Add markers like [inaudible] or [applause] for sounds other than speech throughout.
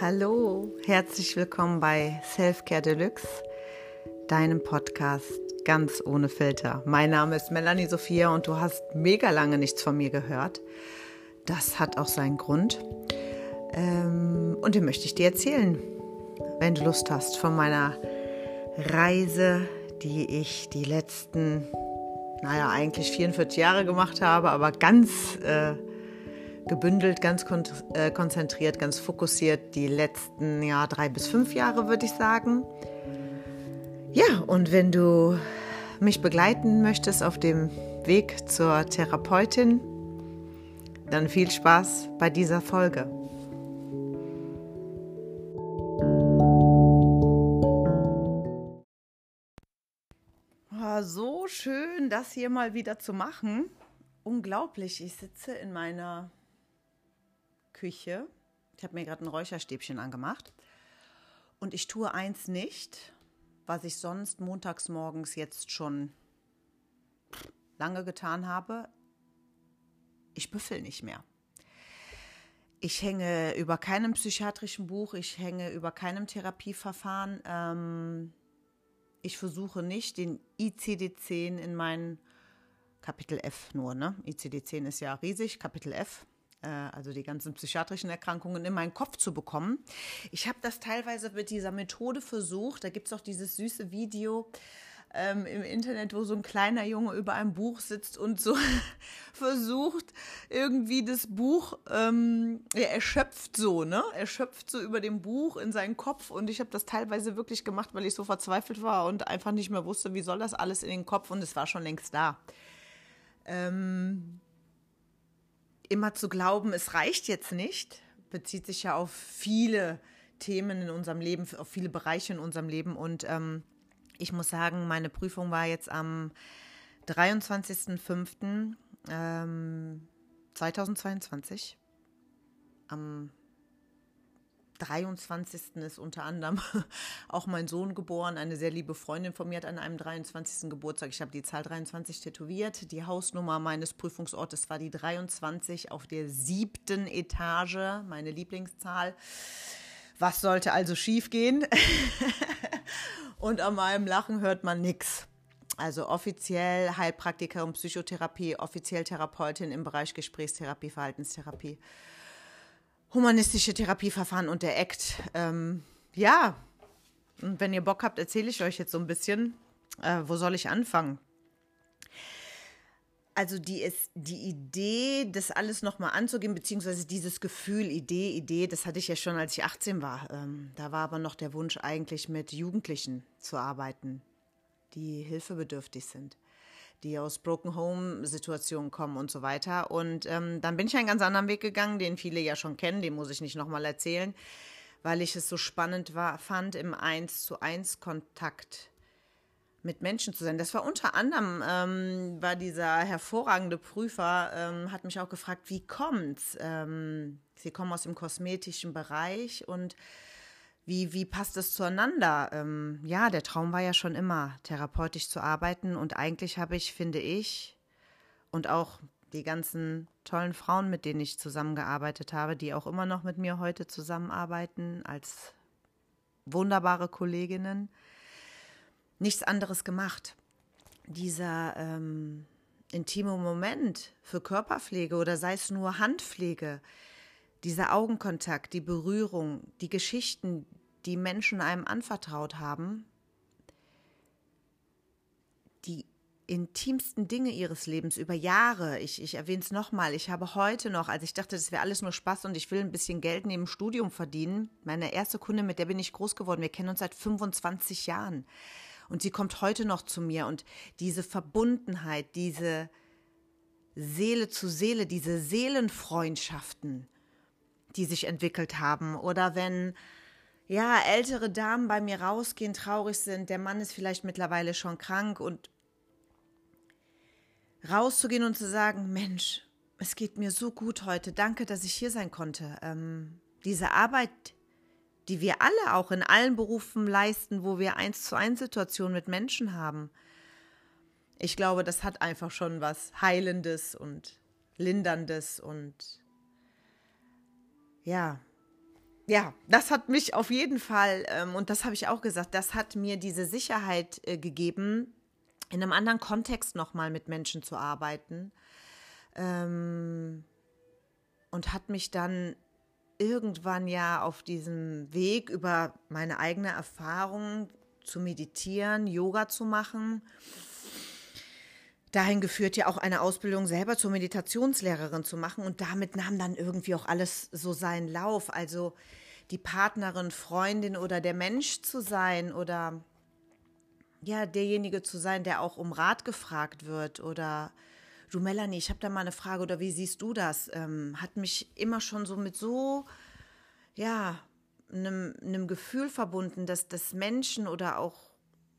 Hallo, herzlich willkommen bei Selfcare Deluxe, deinem Podcast ganz ohne Filter. Mein Name ist Melanie Sophia und du hast mega lange nichts von mir gehört. Das hat auch seinen Grund. Ähm, und den möchte ich dir erzählen, wenn du Lust hast, von meiner Reise, die ich die letzten, naja, eigentlich 44 Jahre gemacht habe, aber ganz äh, gebündelt, ganz kon äh, konzentriert, ganz fokussiert die letzten ja, drei bis fünf Jahre, würde ich sagen. Ja, und wenn du mich begleiten möchtest auf dem Weg zur Therapeutin, dann viel Spaß bei dieser Folge. Oh, so schön, das hier mal wieder zu machen. Unglaublich, ich sitze in meiner Küche. Ich habe mir gerade ein Räucherstäbchen angemacht. Und ich tue eins nicht, was ich sonst montags morgens jetzt schon lange getan habe. Ich büffel nicht mehr. Ich hänge über keinem psychiatrischen Buch, ich hänge über keinem Therapieverfahren. Ähm, ich versuche nicht, den ICD-10 in mein Kapitel F nur, ne? ICD-10 ist ja riesig, Kapitel F also die ganzen psychiatrischen Erkrankungen, in meinen Kopf zu bekommen. Ich habe das teilweise mit dieser Methode versucht. Da gibt es auch dieses süße Video. Ähm, im Internet, wo so ein kleiner Junge über einem Buch sitzt und so [laughs] versucht, irgendwie das Buch, ähm, er erschöpft so, ne? Erschöpft so über dem Buch in seinen Kopf. Und ich habe das teilweise wirklich gemacht, weil ich so verzweifelt war und einfach nicht mehr wusste, wie soll das alles in den Kopf. Und es war schon längst da. Ähm, immer zu glauben, es reicht jetzt nicht, bezieht sich ja auf viele Themen in unserem Leben, auf viele Bereiche in unserem Leben. Und ähm, ich muss sagen, meine Prüfung war jetzt am 23.05.2022. Ähm, 2022. Am 23. ist unter anderem [laughs] auch mein Sohn geboren. Eine sehr liebe Freundin von mir hat an einem 23. Geburtstag. Ich habe die Zahl 23 tätowiert. Die Hausnummer meines Prüfungsortes war die 23 auf der siebten Etage, meine Lieblingszahl. Was sollte also schiefgehen? [laughs] Und an meinem Lachen hört man nichts. Also offiziell Heilpraktikerin Psychotherapie, offiziell Therapeutin im Bereich Gesprächstherapie, Verhaltenstherapie humanistische Therapieverfahren und der ACT. Ähm, ja, und wenn ihr Bock habt, erzähle ich euch jetzt so ein bisschen, äh, wo soll ich anfangen? Also die ist die Idee, das alles nochmal anzugehen, beziehungsweise dieses Gefühl, Idee, Idee, das hatte ich ja schon, als ich 18 war. Ähm, da war aber noch der Wunsch, eigentlich mit Jugendlichen zu arbeiten, die hilfebedürftig sind die aus Broken Home Situationen kommen und so weiter. Und ähm, dann bin ich einen ganz anderen Weg gegangen, den viele ja schon kennen, den muss ich nicht nochmal erzählen, weil ich es so spannend war, fand, im Eins zu eins Kontakt mit Menschen zu sein. Das war unter anderem, ähm, war dieser hervorragende Prüfer, ähm, hat mich auch gefragt, wie kommt's? Ähm, Sie kommen aus dem kosmetischen Bereich und wie, wie passt es zueinander? Ähm, ja, der Traum war ja schon immer, therapeutisch zu arbeiten. Und eigentlich habe ich, finde ich, und auch die ganzen tollen Frauen, mit denen ich zusammengearbeitet habe, die auch immer noch mit mir heute zusammenarbeiten, als wunderbare Kolleginnen, nichts anderes gemacht. Dieser ähm, intime Moment für Körperpflege oder sei es nur Handpflege, dieser Augenkontakt, die Berührung, die Geschichten, die Menschen einem anvertraut haben, die intimsten Dinge ihres Lebens über Jahre. Ich, ich erwähne es nochmal. Ich habe heute noch, als ich dachte, das wäre alles nur Spaß und ich will ein bisschen Geld neben dem Studium verdienen, meine erste Kunde, mit der bin ich groß geworden. Wir kennen uns seit 25 Jahren. Und sie kommt heute noch zu mir und diese Verbundenheit, diese Seele zu Seele, diese Seelenfreundschaften, die sich entwickelt haben. Oder wenn ja, ältere Damen bei mir rausgehen, traurig sind, der Mann ist vielleicht mittlerweile schon krank und rauszugehen und zu sagen, Mensch, es geht mir so gut heute, danke, dass ich hier sein konnte. Ähm, diese Arbeit, die wir alle auch in allen Berufen leisten, wo wir eins zu eins Situationen mit Menschen haben. Ich glaube, das hat einfach schon was Heilendes und Linderndes und ja, ja, das hat mich auf jeden Fall, ähm, und das habe ich auch gesagt, das hat mir diese Sicherheit äh, gegeben, in einem anderen Kontext nochmal mit Menschen zu arbeiten. Ähm, und hat mich dann irgendwann ja auf diesem Weg über meine eigene Erfahrung zu meditieren, Yoga zu machen, dahin geführt, ja auch eine Ausbildung selber zur Meditationslehrerin zu machen. Und damit nahm dann irgendwie auch alles so seinen Lauf. Also die Partnerin, Freundin oder der Mensch zu sein oder ja, derjenige zu sein, der auch um Rat gefragt wird oder du Melanie, ich habe da mal eine Frage oder wie siehst du das? Ähm, hat mich immer schon so mit so, ja, einem, einem Gefühl verbunden, dass das Menschen oder auch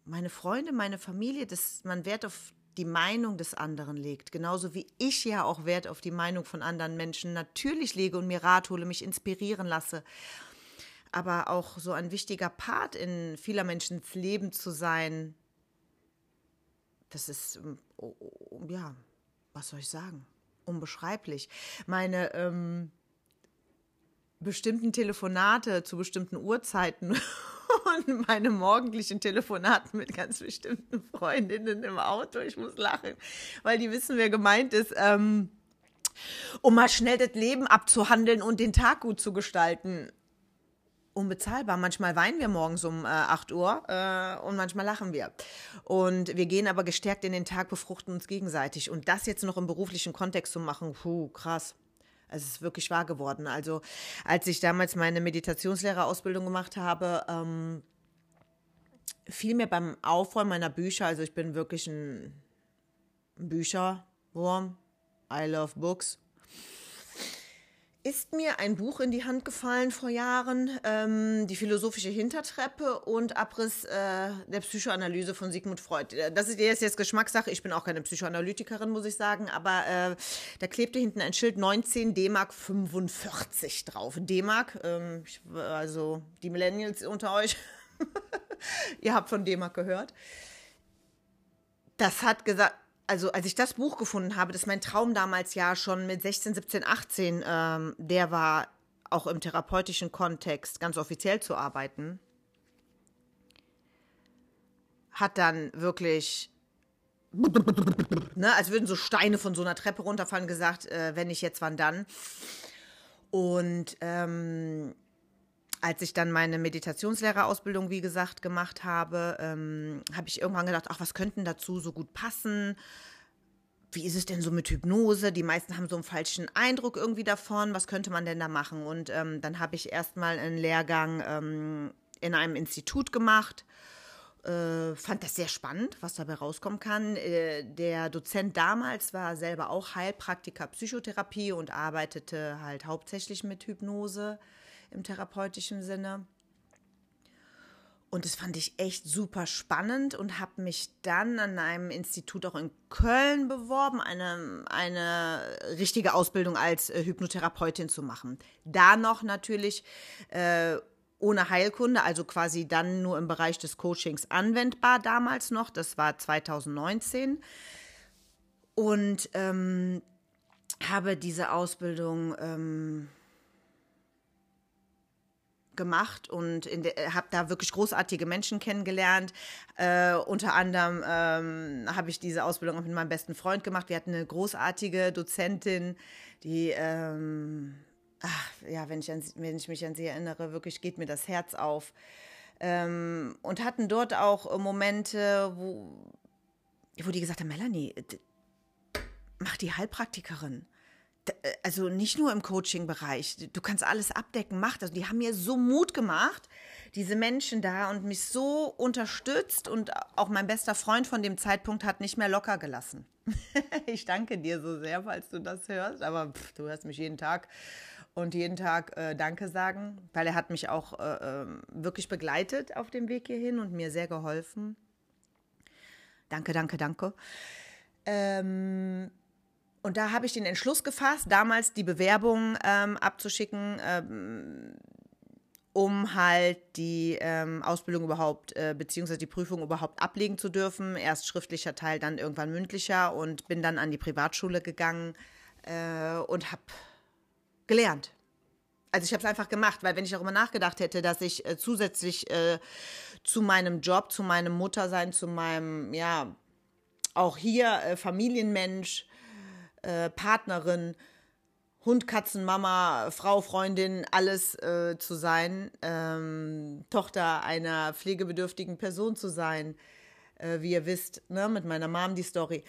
meine Freunde, meine Familie, dass man Wert auf die Meinung des anderen legt. Genauso wie ich ja auch Wert auf die Meinung von anderen Menschen natürlich lege und mir Rat hole, mich inspirieren lasse. Aber auch so ein wichtiger Part in vieler Menschen Leben zu sein, das ist, oh, ja, was soll ich sagen? Unbeschreiblich. Meine ähm, bestimmten Telefonate zu bestimmten Uhrzeiten und meine morgendlichen Telefonate mit ganz bestimmten Freundinnen im Auto. Ich muss lachen, weil die wissen, wer gemeint ist. Ähm, um mal schnell das Leben abzuhandeln und den Tag gut zu gestalten unbezahlbar. Manchmal weinen wir morgens um äh, 8 Uhr äh, und manchmal lachen wir. Und wir gehen aber gestärkt in den Tag, befruchten uns gegenseitig. Und das jetzt noch im beruflichen Kontext zu machen, puh, krass. Es ist wirklich wahr geworden. Also als ich damals meine Meditationslehrerausbildung gemacht habe, ähm, fiel mir beim Aufräumen meiner Bücher, also ich bin wirklich ein Bücherwurm, I love books, ist mir ein Buch in die Hand gefallen vor Jahren, ähm, Die philosophische Hintertreppe und Abriss äh, der Psychoanalyse von Sigmund Freud. Äh, das ist jetzt, Geschmackssache. Ich bin auch keine Psychoanalytikerin, muss ich sagen, aber äh, da klebte hinten ein Schild 19 D-Mark 45 drauf. D-Mark, ähm, also die Millennials unter euch, [laughs] ihr habt von D-Mark gehört. Das hat gesagt, also als ich das Buch gefunden habe, das ist mein Traum damals ja schon mit 16, 17, 18, ähm, der war auch im therapeutischen Kontext ganz offiziell zu arbeiten, hat dann wirklich, ne, als würden so Steine von so einer Treppe runterfallen, gesagt, äh, wenn nicht jetzt, wann dann. Und ähm, als ich dann meine Meditationslehrerausbildung, wie gesagt, gemacht habe, ähm, habe ich irgendwann gedacht, ach, was könnten dazu so gut passen? Wie ist es denn so mit Hypnose? Die meisten haben so einen falschen Eindruck irgendwie davon. Was könnte man denn da machen? Und ähm, dann habe ich erstmal einen Lehrgang ähm, in einem Institut gemacht. Äh, fand das sehr spannend, was dabei rauskommen kann. Äh, der Dozent damals war selber auch Heilpraktiker Psychotherapie und arbeitete halt hauptsächlich mit Hypnose im therapeutischen Sinne. Und das fand ich echt super spannend und habe mich dann an einem Institut auch in Köln beworben, eine, eine richtige Ausbildung als äh, Hypnotherapeutin zu machen. Da noch natürlich äh, ohne Heilkunde, also quasi dann nur im Bereich des Coachings anwendbar damals noch. Das war 2019. Und ähm, habe diese Ausbildung ähm, gemacht und habe da wirklich großartige Menschen kennengelernt. Äh, unter anderem ähm, habe ich diese Ausbildung auch mit meinem besten Freund gemacht. Wir hatten eine großartige Dozentin, die, ähm, ach, ja, wenn ich, an, wenn ich mich an sie erinnere, wirklich geht mir das Herz auf. Ähm, und hatten dort auch Momente, wo, wo die gesagt haben, Melanie, mach die Heilpraktikerin äh, also nicht nur im Coaching-Bereich, du kannst alles abdecken, mach das. Die haben mir so Mut gemacht, diese Menschen da und mich so unterstützt und auch mein bester Freund von dem Zeitpunkt hat nicht mehr locker gelassen. [laughs] ich danke dir so sehr, falls du das hörst, aber pff, du hörst mich jeden Tag und jeden Tag äh, Danke sagen, weil er hat mich auch äh, ähm, wirklich begleitet auf dem Weg hierhin und mir sehr geholfen. Danke, danke, danke. Ähm, und da habe ich den Entschluss gefasst, damals die Bewerbung ähm, abzuschicken, ähm, um halt die ähm, Ausbildung überhaupt, äh, beziehungsweise die Prüfung überhaupt ablegen zu dürfen. Erst schriftlicher Teil, dann irgendwann mündlicher und bin dann an die Privatschule gegangen äh, und habe gelernt. Also ich habe es einfach gemacht, weil wenn ich darüber nachgedacht hätte, dass ich äh, zusätzlich äh, zu meinem Job, zu meinem Muttersein, zu meinem, ja, auch hier äh, Familienmensch, äh, Partnerin, Hund, Katzen, Mama, Frau, Freundin, alles äh, zu sein, ähm, Tochter einer pflegebedürftigen Person zu sein, äh, wie ihr wisst, ne, mit meiner Mom die Story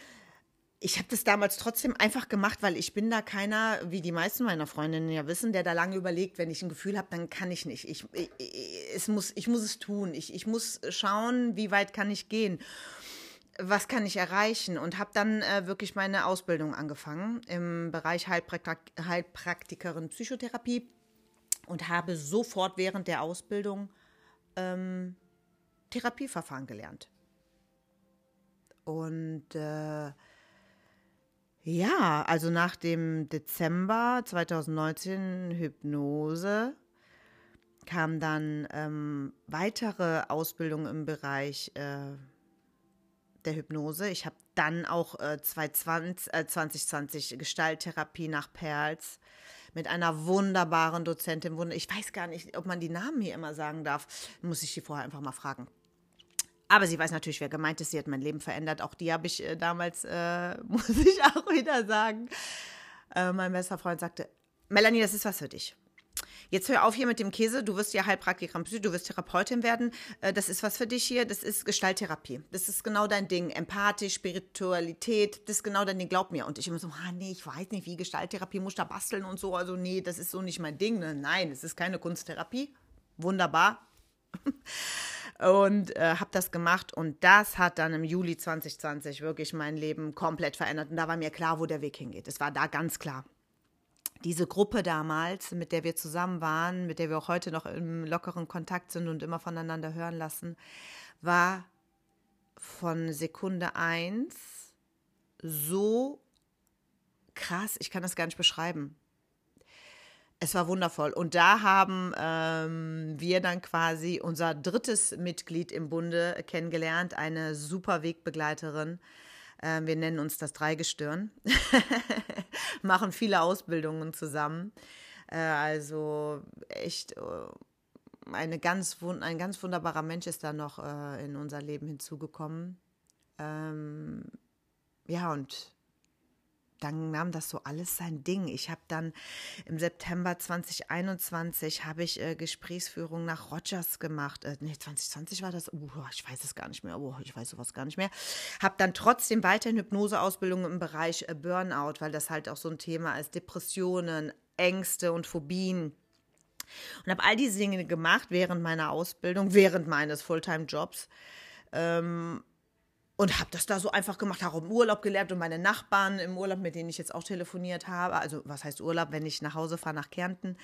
ich habe das damals trotzdem einfach gemacht, weil ich bin da keiner, wie die meisten meiner Freundinnen ja wissen, der da lange überlegt, wenn ich ein Gefühl habe, dann kann ich nicht. Ich, ich, es muss, ich muss es tun. Ich, ich muss schauen, wie weit kann ich gehen. Was kann ich erreichen? Und habe dann äh, wirklich meine Ausbildung angefangen im Bereich Heilpraktik Heilpraktikerin Psychotherapie und habe sofort während der Ausbildung ähm, Therapieverfahren gelernt. Und äh, ja, also nach dem Dezember 2019 Hypnose kam dann ähm, weitere Ausbildung im Bereich äh, der Hypnose. Ich habe dann auch äh, 2020, äh, 2020 Gestalttherapie nach Perls mit einer wunderbaren Dozentin. Ich weiß gar nicht, ob man die Namen hier immer sagen darf. Muss ich die vorher einfach mal fragen. Aber sie weiß natürlich, wer gemeint ist. Sie hat mein Leben verändert. Auch die habe ich äh, damals, äh, [laughs] muss ich auch wieder sagen. Äh, mein bester Freund sagte, Melanie, das ist was für dich. Jetzt hör auf hier mit dem Käse. Du wirst ja Heilpraktikerin, du wirst Therapeutin werden. Äh, das ist was für dich hier. Das ist Gestalttherapie. Das ist genau dein Ding. Empathisch, Spiritualität, das ist genau dein Ding. Glaub mir. Und ich immer so, ah, nee, ich weiß nicht, wie Gestalttherapie muss da basteln und so. Also nee, das ist so nicht mein Ding. Ne? Nein, es ist keine Kunsttherapie. Wunderbar. [laughs] und äh, habe das gemacht und das hat dann im Juli 2020 wirklich mein Leben komplett verändert und da war mir klar, wo der Weg hingeht. Es war da ganz klar. Diese Gruppe damals, mit der wir zusammen waren, mit der wir auch heute noch im lockeren Kontakt sind und immer voneinander hören lassen, war von Sekunde eins so krass, ich kann das gar nicht beschreiben. Es war wundervoll. Und da haben ähm, wir dann quasi unser drittes Mitglied im Bunde kennengelernt, eine super Wegbegleiterin. Ähm, wir nennen uns das Dreigestirn. [laughs] Machen viele Ausbildungen zusammen. Äh, also echt äh, eine ganz, ein ganz wunderbarer Mensch ist da noch äh, in unser Leben hinzugekommen. Ähm, ja, und dann nahm das so alles sein Ding. Ich habe dann im September 2021 habe ich äh, Gesprächsführung nach Rogers gemacht. Äh, nee, 2020 war das. Uh, ich weiß es gar nicht mehr. Uh, ich weiß sowas gar nicht mehr. Habe dann trotzdem weiterhin Hypnoseausbildung im Bereich äh, Burnout, weil das halt auch so ein Thema ist. Depressionen, Ängste und Phobien. Und habe all diese Dinge gemacht während meiner Ausbildung, während meines Fulltime-Jobs. Ähm, und habe das da so einfach gemacht, habe im Urlaub gelernt und meine Nachbarn im Urlaub, mit denen ich jetzt auch telefoniert habe, also was heißt Urlaub, wenn ich nach Hause fahre nach Kärnten,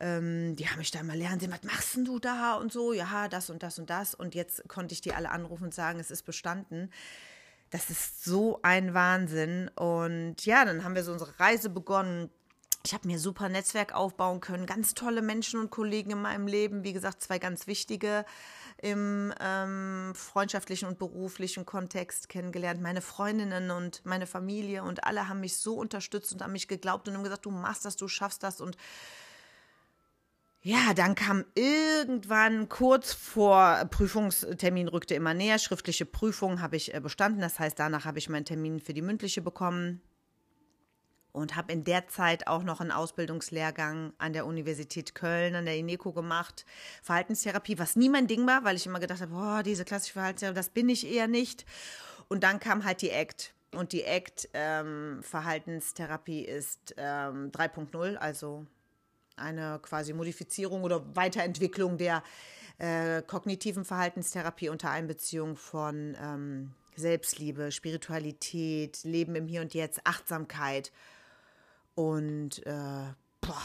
ähm, die haben mich da immer lernen sehen, was machst denn du da und so, ja, das und das und das und jetzt konnte ich die alle anrufen und sagen, es ist bestanden. Das ist so ein Wahnsinn und ja, dann haben wir so unsere Reise begonnen. Ich habe mir super Netzwerk aufbauen können, ganz tolle Menschen und Kollegen in meinem Leben, wie gesagt, zwei ganz wichtige im ähm, freundschaftlichen und beruflichen Kontext kennengelernt. Meine Freundinnen und meine Familie und alle haben mich so unterstützt und an mich geglaubt und haben gesagt, du machst das, du schaffst das und ja, dann kam irgendwann kurz vor Prüfungstermin rückte immer näher. Schriftliche Prüfung habe ich äh, bestanden. Das heißt, danach habe ich meinen Termin für die mündliche bekommen und habe in der Zeit auch noch einen Ausbildungslehrgang an der Universität Köln, an der INECO gemacht, Verhaltenstherapie, was nie mein Ding war, weil ich immer gedacht habe, boah, diese klassische Verhaltenstherapie, das bin ich eher nicht. Und dann kam halt die ACT. Und die ACT ähm, Verhaltenstherapie ist ähm, 3.0, also eine quasi Modifizierung oder Weiterentwicklung der äh, kognitiven Verhaltenstherapie unter Einbeziehung von ähm, Selbstliebe, Spiritualität, Leben im Hier und Jetzt, Achtsamkeit und äh, boah,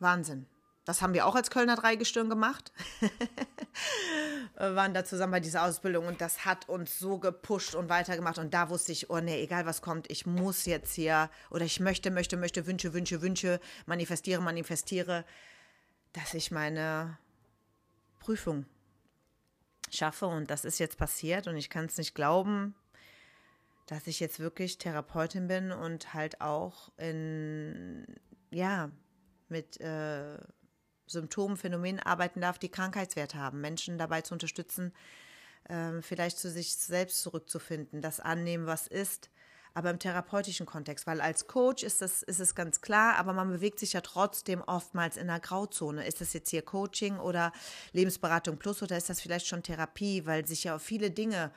Wahnsinn. Das haben wir auch als Kölner Dreigestirn gemacht. [laughs] wir waren da zusammen bei dieser Ausbildung und das hat uns so gepusht und weitergemacht. Und da wusste ich, oh nee, egal was kommt, ich muss jetzt hier oder ich möchte, möchte, möchte, wünsche, wünsche, wünsche, manifestiere, manifestiere, dass ich meine Prüfung schaffe. Und das ist jetzt passiert und ich kann es nicht glauben dass ich jetzt wirklich Therapeutin bin und halt auch in, ja, mit äh, Symptomen, Phänomenen arbeiten darf, die Krankheitswert haben, Menschen dabei zu unterstützen, äh, vielleicht zu sich selbst zurückzufinden, das annehmen, was ist, aber im therapeutischen Kontext, weil als Coach ist, das, ist es ganz klar, aber man bewegt sich ja trotzdem oftmals in einer Grauzone. Ist das jetzt hier Coaching oder Lebensberatung plus oder ist das vielleicht schon Therapie, weil sich ja viele Dinge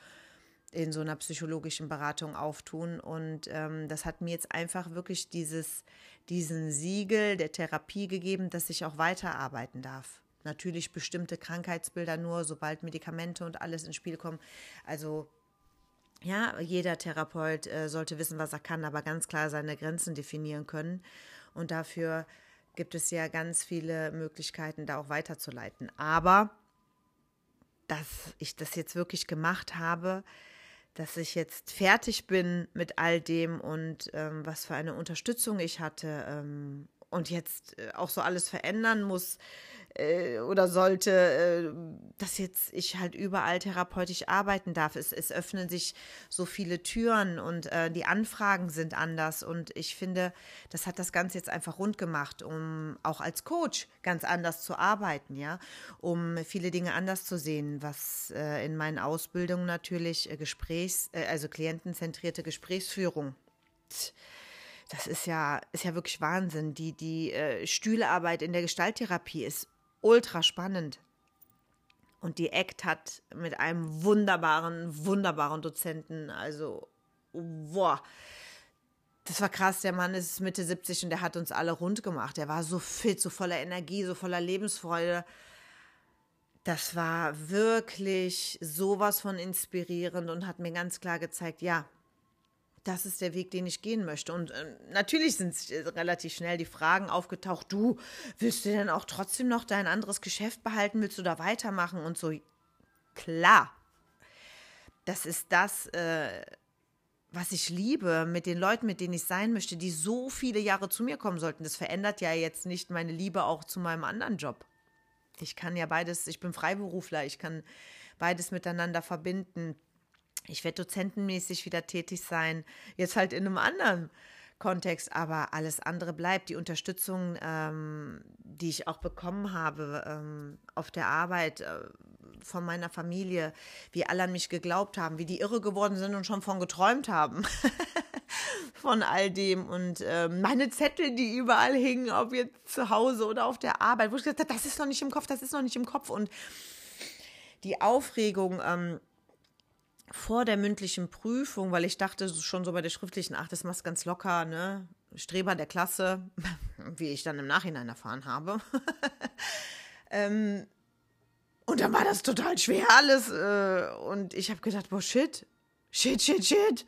in so einer psychologischen Beratung auftun. Und ähm, das hat mir jetzt einfach wirklich dieses, diesen Siegel der Therapie gegeben, dass ich auch weiterarbeiten darf. Natürlich bestimmte Krankheitsbilder nur, sobald Medikamente und alles ins Spiel kommen. Also ja, jeder Therapeut äh, sollte wissen, was er kann, aber ganz klar seine Grenzen definieren können. Und dafür gibt es ja ganz viele Möglichkeiten, da auch weiterzuleiten. Aber dass ich das jetzt wirklich gemacht habe, dass ich jetzt fertig bin mit all dem und ähm, was für eine Unterstützung ich hatte ähm, und jetzt äh, auch so alles verändern muss, äh, oder sollte, äh, dass jetzt ich halt überall therapeutisch arbeiten darf. Es, es öffnen sich so viele Türen und äh, die Anfragen sind anders. Und ich finde, das hat das Ganze jetzt einfach rund gemacht, um auch als Coach ganz anders zu arbeiten, ja, um viele Dinge anders zu sehen, was äh, in meinen Ausbildungen natürlich äh, Gesprächs-, äh, also klientenzentrierte Gesprächsführung das ist ja, ist ja wirklich Wahnsinn. Die, die äh, Stühlearbeit in der Gestalttherapie ist ultra spannend. Und die ACT hat mit einem wunderbaren, wunderbaren Dozenten, also, boah, das war krass. Der Mann ist Mitte 70 und der hat uns alle rund gemacht. Er war so fit, so voller Energie, so voller Lebensfreude. Das war wirklich sowas von inspirierend und hat mir ganz klar gezeigt, ja, das ist der Weg, den ich gehen möchte. Und äh, natürlich sind relativ schnell die Fragen aufgetaucht, du, willst du denn auch trotzdem noch dein anderes Geschäft behalten? Willst du da weitermachen? Und so, klar, das ist das, äh, was ich liebe, mit den Leuten, mit denen ich sein möchte, die so viele Jahre zu mir kommen sollten. Das verändert ja jetzt nicht meine Liebe auch zu meinem anderen Job. Ich kann ja beides, ich bin Freiberufler, ich kann beides miteinander verbinden ich werde dozentenmäßig wieder tätig sein, jetzt halt in einem anderen Kontext, aber alles andere bleibt. Die Unterstützung, ähm, die ich auch bekommen habe ähm, auf der Arbeit äh, von meiner Familie, wie alle an mich geglaubt haben, wie die irre geworden sind und schon von geträumt haben. [laughs] von all dem und äh, meine Zettel, die überall hingen, ob jetzt zu Hause oder auf der Arbeit, wo ich gesagt habe, das ist noch nicht im Kopf, das ist noch nicht im Kopf und die Aufregung, ähm, vor der mündlichen Prüfung, weil ich dachte schon so bei der schriftlichen, ach, das machst ganz locker, ne? Streber der Klasse, [laughs] wie ich dann im Nachhinein erfahren habe. [laughs] ähm, und dann war das total schwer alles. Äh, und ich habe gedacht, boah, shit, shit, shit, shit.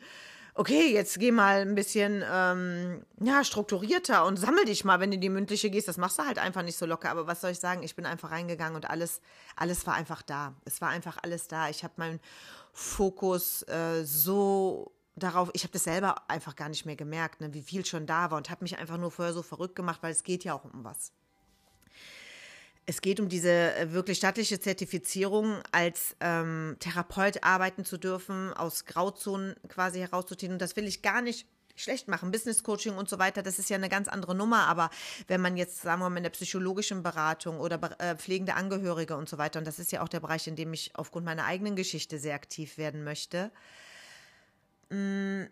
Okay, jetzt geh mal ein bisschen ähm, ja, strukturierter und sammel dich mal, wenn du in die mündliche gehst. Das machst du halt einfach nicht so locker. Aber was soll ich sagen? Ich bin einfach reingegangen und alles, alles war einfach da. Es war einfach alles da. Ich habe meinen Fokus äh, so darauf, ich habe das selber einfach gar nicht mehr gemerkt, ne, wie viel schon da war und habe mich einfach nur vorher so verrückt gemacht, weil es geht ja auch um was. Es geht um diese äh, wirklich staatliche Zertifizierung, als ähm, Therapeut arbeiten zu dürfen, aus Grauzonen quasi herauszuziehen. Und das will ich gar nicht schlecht machen. Business Coaching und so weiter, das ist ja eine ganz andere Nummer. Aber wenn man jetzt, sagen wir mal, in der psychologischen Beratung oder äh, pflegende Angehörige und so weiter, und das ist ja auch der Bereich, in dem ich aufgrund meiner eigenen Geschichte sehr aktiv werden möchte. Mh, mm,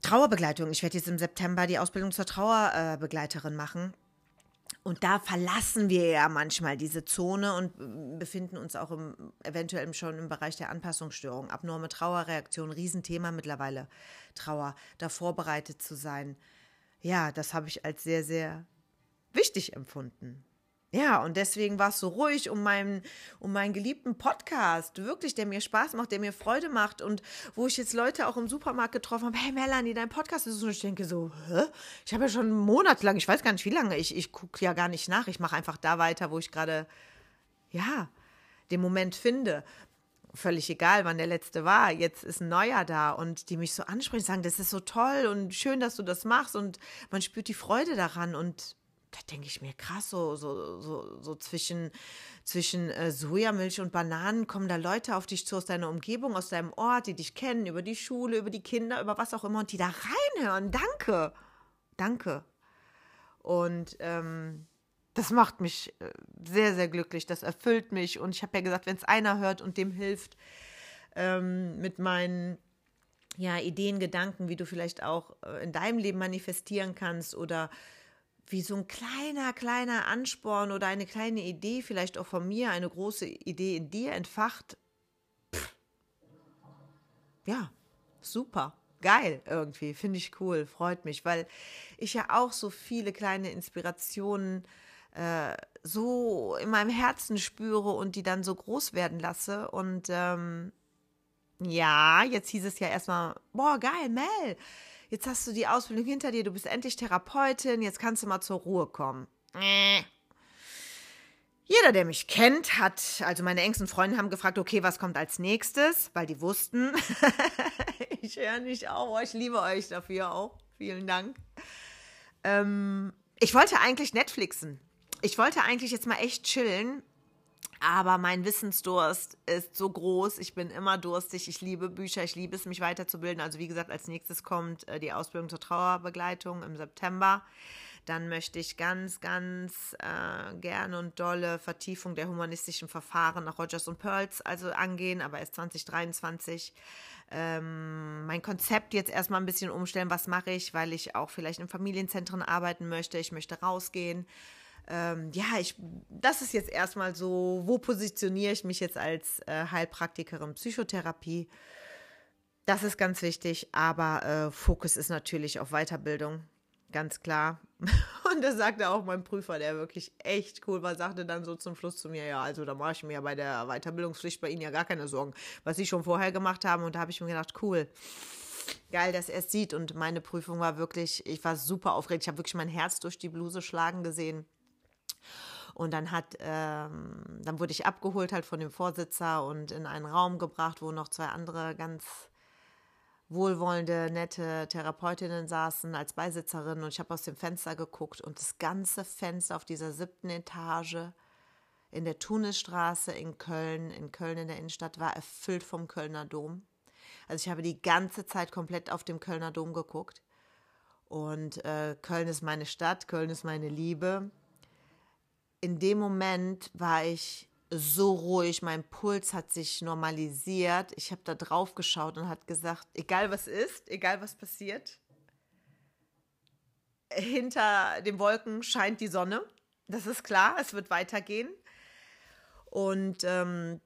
Trauerbegleitung. Ich werde jetzt im September die Ausbildung zur Trauerbegleiterin machen. Und da verlassen wir ja manchmal diese Zone und befinden uns auch im, eventuell schon im Bereich der Anpassungsstörung. Abnorme Trauerreaktion, Riesenthema mittlerweile. Trauer, da vorbereitet zu sein. Ja, das habe ich als sehr, sehr wichtig empfunden. Ja, und deswegen war es so ruhig um meinen, um meinen geliebten Podcast, wirklich, der mir Spaß macht, der mir Freude macht und wo ich jetzt Leute auch im Supermarkt getroffen habe, hey Melanie, dein Podcast ist so, und ich denke so, hä? Ich habe ja schon monatelang, ich weiß gar nicht wie lange, ich, ich gucke ja gar nicht nach, ich mache einfach da weiter, wo ich gerade, ja, den Moment finde. Völlig egal, wann der letzte war. Jetzt ist ein neuer da und die mich so ansprechen, sagen, das ist so toll und schön, dass du das machst und man spürt die Freude daran und da denke ich mir, krass, so, so, so, so zwischen, zwischen äh, Sojamilch und Bananen kommen da Leute auf dich zu aus deiner Umgebung, aus deinem Ort, die dich kennen, über die Schule, über die Kinder, über was auch immer und die da reinhören. Danke. Danke. Und ähm, das macht mich äh, sehr, sehr glücklich. Das erfüllt mich. Und ich habe ja gesagt, wenn es einer hört und dem hilft, ähm, mit meinen ja, Ideen, Gedanken, wie du vielleicht auch äh, in deinem Leben manifestieren kannst oder wie so ein kleiner, kleiner Ansporn oder eine kleine Idee, vielleicht auch von mir, eine große Idee in dir entfacht. Pff. Ja, super geil irgendwie, finde ich cool, freut mich, weil ich ja auch so viele kleine Inspirationen äh, so in meinem Herzen spüre und die dann so groß werden lasse. Und ähm, ja, jetzt hieß es ja erstmal, boah, geil, Mel, jetzt hast du die Ausbildung hinter dir, du bist endlich Therapeutin, jetzt kannst du mal zur Ruhe kommen. Äh. Jeder, der mich kennt, hat, also meine engsten Freunde haben gefragt, okay, was kommt als nächstes, weil die wussten, [laughs] ich höre nicht auf, ich liebe euch dafür auch. Vielen Dank. Ähm, ich wollte eigentlich Netflixen. Ich wollte eigentlich jetzt mal echt chillen, aber mein Wissensdurst ist so groß. Ich bin immer durstig. Ich liebe Bücher. Ich liebe es, mich weiterzubilden. Also wie gesagt, als nächstes kommt äh, die Ausbildung zur Trauerbegleitung im September. Dann möchte ich ganz, ganz äh, gerne und dolle Vertiefung der humanistischen Verfahren nach Rogers und Pearls also angehen, aber erst 2023. Ähm, mein Konzept jetzt erstmal ein bisschen umstellen. Was mache ich, weil ich auch vielleicht in Familienzentren arbeiten möchte. Ich möchte rausgehen. Ähm, ja, ich, das ist jetzt erstmal so, wo positioniere ich mich jetzt als äh, Heilpraktikerin Psychotherapie? Das ist ganz wichtig, aber äh, Fokus ist natürlich auf Weiterbildung ganz klar. [laughs] Und das sagte auch mein Prüfer, der wirklich echt cool war, sagte dann so zum Schluss zu mir, ja, also da mache ich mir bei der Weiterbildungspflicht bei Ihnen ja gar keine Sorgen, was Sie schon vorher gemacht haben. Und da habe ich mir gedacht, cool, geil, dass er es sieht. Und meine Prüfung war wirklich, ich war super aufgeregt. Ich habe wirklich mein Herz durch die Bluse schlagen gesehen. Und dann hat, ähm, dann wurde ich abgeholt halt von dem Vorsitzer und in einen Raum gebracht, wo noch zwei andere ganz wohlwollende, nette Therapeutinnen saßen als Beisitzerin und ich habe aus dem Fenster geguckt und das ganze Fenster auf dieser siebten Etage in der Tunisstraße in Köln, in Köln in der Innenstadt, war erfüllt vom Kölner Dom. Also ich habe die ganze Zeit komplett auf dem Kölner Dom geguckt. Und äh, Köln ist meine Stadt, Köln ist meine Liebe. In dem Moment war ich so ruhig, mein Puls hat sich normalisiert. Ich habe da drauf geschaut und hat gesagt, egal was ist, egal was passiert, hinter den Wolken scheint die Sonne. Das ist klar, es wird weitergehen. Und ähm,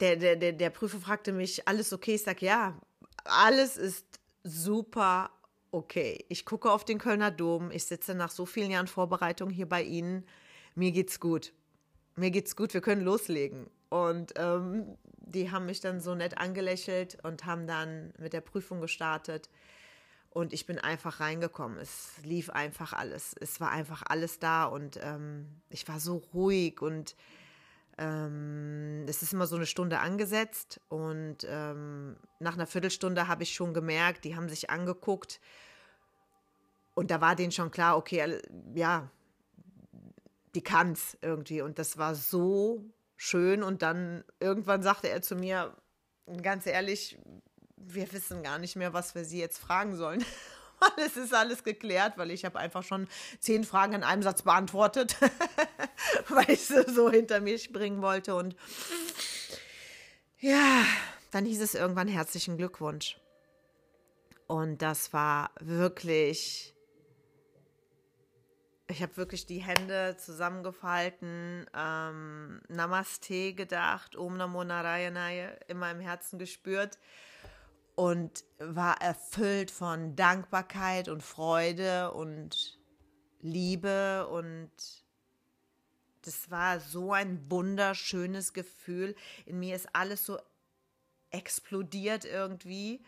der, der, der, der Prüfer fragte mich, alles okay? Ich sage, ja, alles ist super okay. Ich gucke auf den Kölner Dom. Ich sitze nach so vielen Jahren Vorbereitung hier bei Ihnen. Mir geht's gut mir geht's gut, wir können loslegen. Und ähm, die haben mich dann so nett angelächelt und haben dann mit der Prüfung gestartet. Und ich bin einfach reingekommen. Es lief einfach alles. Es war einfach alles da und ähm, ich war so ruhig und ähm, es ist immer so eine Stunde angesetzt und ähm, nach einer Viertelstunde habe ich schon gemerkt, die haben sich angeguckt und da war denen schon klar, okay, ja, die kann's irgendwie. Und das war so schön. Und dann irgendwann sagte er zu mir, ganz ehrlich, wir wissen gar nicht mehr, was wir sie jetzt fragen sollen. [laughs] [laughs] Es ist alles geklärt, weil ich habe einfach schon zehn Fragen in einem Satz beantwortet, [laughs] weil ich sie so hinter mich bringen wollte. Und ja, dann hieß es irgendwann herzlichen Glückwunsch. Und das war wirklich ich habe wirklich die Hände zusammengefalten, ähm, Namaste gedacht, Om Namo Narayanaya in meinem Herzen gespürt und war erfüllt von Dankbarkeit und Freude und Liebe und das war so ein wunderschönes Gefühl. In mir ist alles so explodiert irgendwie,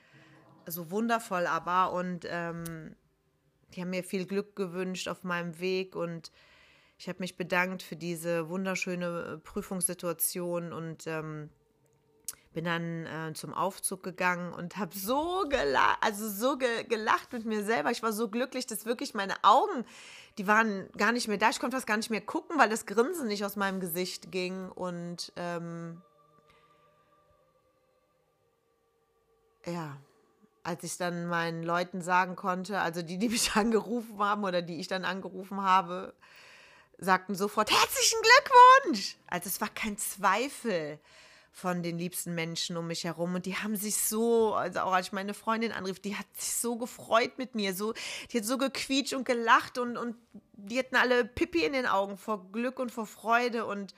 so wundervoll aber und ähm, die haben mir viel Glück gewünscht auf meinem Weg und ich habe mich bedankt für diese wunderschöne Prüfungssituation und ähm, bin dann äh, zum Aufzug gegangen und habe so gelacht, also so ge gelacht mit mir selber. Ich war so glücklich, dass wirklich meine Augen, die waren gar nicht mehr da. Ich konnte fast gar nicht mehr gucken, weil das Grinsen nicht aus meinem Gesicht ging und ähm, ja, als ich dann meinen Leuten sagen konnte, also die, die [laughs] mich angerufen haben oder die ich dann angerufen habe, sagten sofort herzlichen Glückwunsch. Also es war kein Zweifel von den liebsten Menschen um mich herum und die haben sich so, also auch als ich meine Freundin anrief, die hat sich so gefreut mit mir, so, die hat so gequietscht und gelacht und, und die hatten alle Pipi in den Augen vor Glück und vor Freude und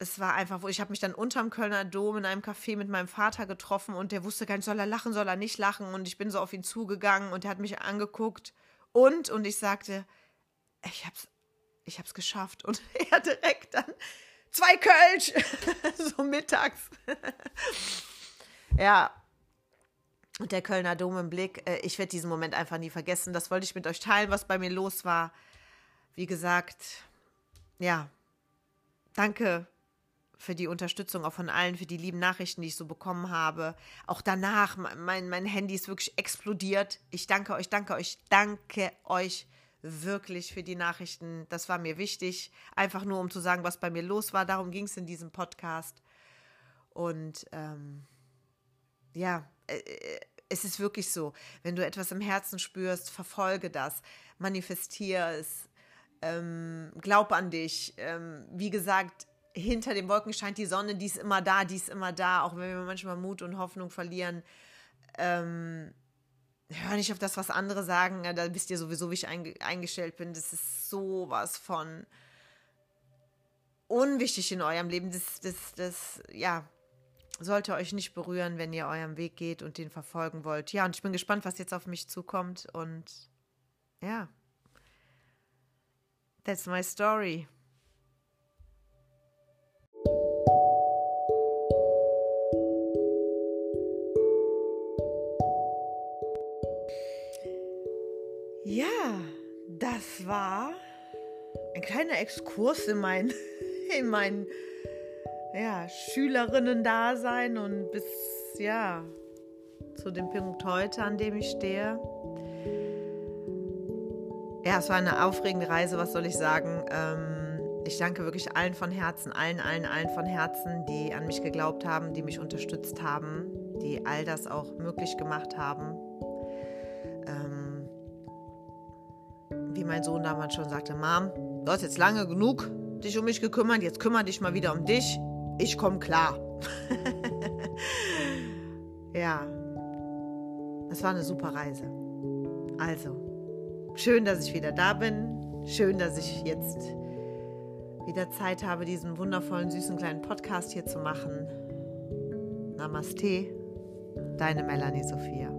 es war einfach, ich habe mich dann unterm Kölner Dom in einem Café mit meinem Vater getroffen und der wusste gar nicht, soll er lachen, soll er nicht lachen und ich bin so auf ihn zugegangen und er hat mich angeguckt und und ich sagte, ich hab's, ich hab's geschafft und [laughs] er direkt dann zwei Kölsch, [laughs] so mittags. [laughs] ja. Und der Kölner Dom im Blick. Äh, ich werde diesen Moment einfach nie vergessen. Das wollte ich mit euch teilen, was bei mir los war. Wie gesagt, ja, danke für die Unterstützung auch von allen, für die lieben Nachrichten, die ich so bekommen habe. Auch danach, mein, mein Handy ist wirklich explodiert. Ich danke euch, danke euch, danke euch wirklich für die Nachrichten. Das war mir wichtig, einfach nur um zu sagen, was bei mir los war. Darum ging es in diesem Podcast. Und ähm, ja, äh, äh, es ist wirklich so, wenn du etwas im Herzen spürst, verfolge das, manifestiere es, ähm, glaub an dich. Ähm, wie gesagt, hinter den Wolken scheint die Sonne, die ist immer da, die ist immer da, auch wenn wir manchmal Mut und Hoffnung verlieren. Ähm, hör nicht auf das, was andere sagen, da wisst ihr sowieso, wie ich eingestellt bin. Das ist sowas von unwichtig in eurem Leben. Das, das, das, ja, sollte euch nicht berühren, wenn ihr eurem Weg geht und den verfolgen wollt. Ja, und ich bin gespannt, was jetzt auf mich zukommt. Und ja, that's my story. Ja, das war ein kleiner Exkurs in mein, [laughs] in mein ja, Schülerinnen-Dasein und bis ja zu dem Punkt heute, an dem ich stehe. Ja, es war eine aufregende Reise, was soll ich sagen? Ähm, ich danke wirklich allen von Herzen, allen, allen, allen von Herzen, die an mich geglaubt haben, die mich unterstützt haben, die all das auch möglich gemacht haben. Wie mein Sohn damals schon sagte, Mom, du hast jetzt lange genug dich um mich gekümmert, jetzt kümmere dich mal wieder um dich. Ich komme klar. [laughs] ja, es war eine super Reise. Also, schön, dass ich wieder da bin. Schön, dass ich jetzt wieder Zeit habe, diesen wundervollen, süßen kleinen Podcast hier zu machen. Namaste, deine Melanie Sophia.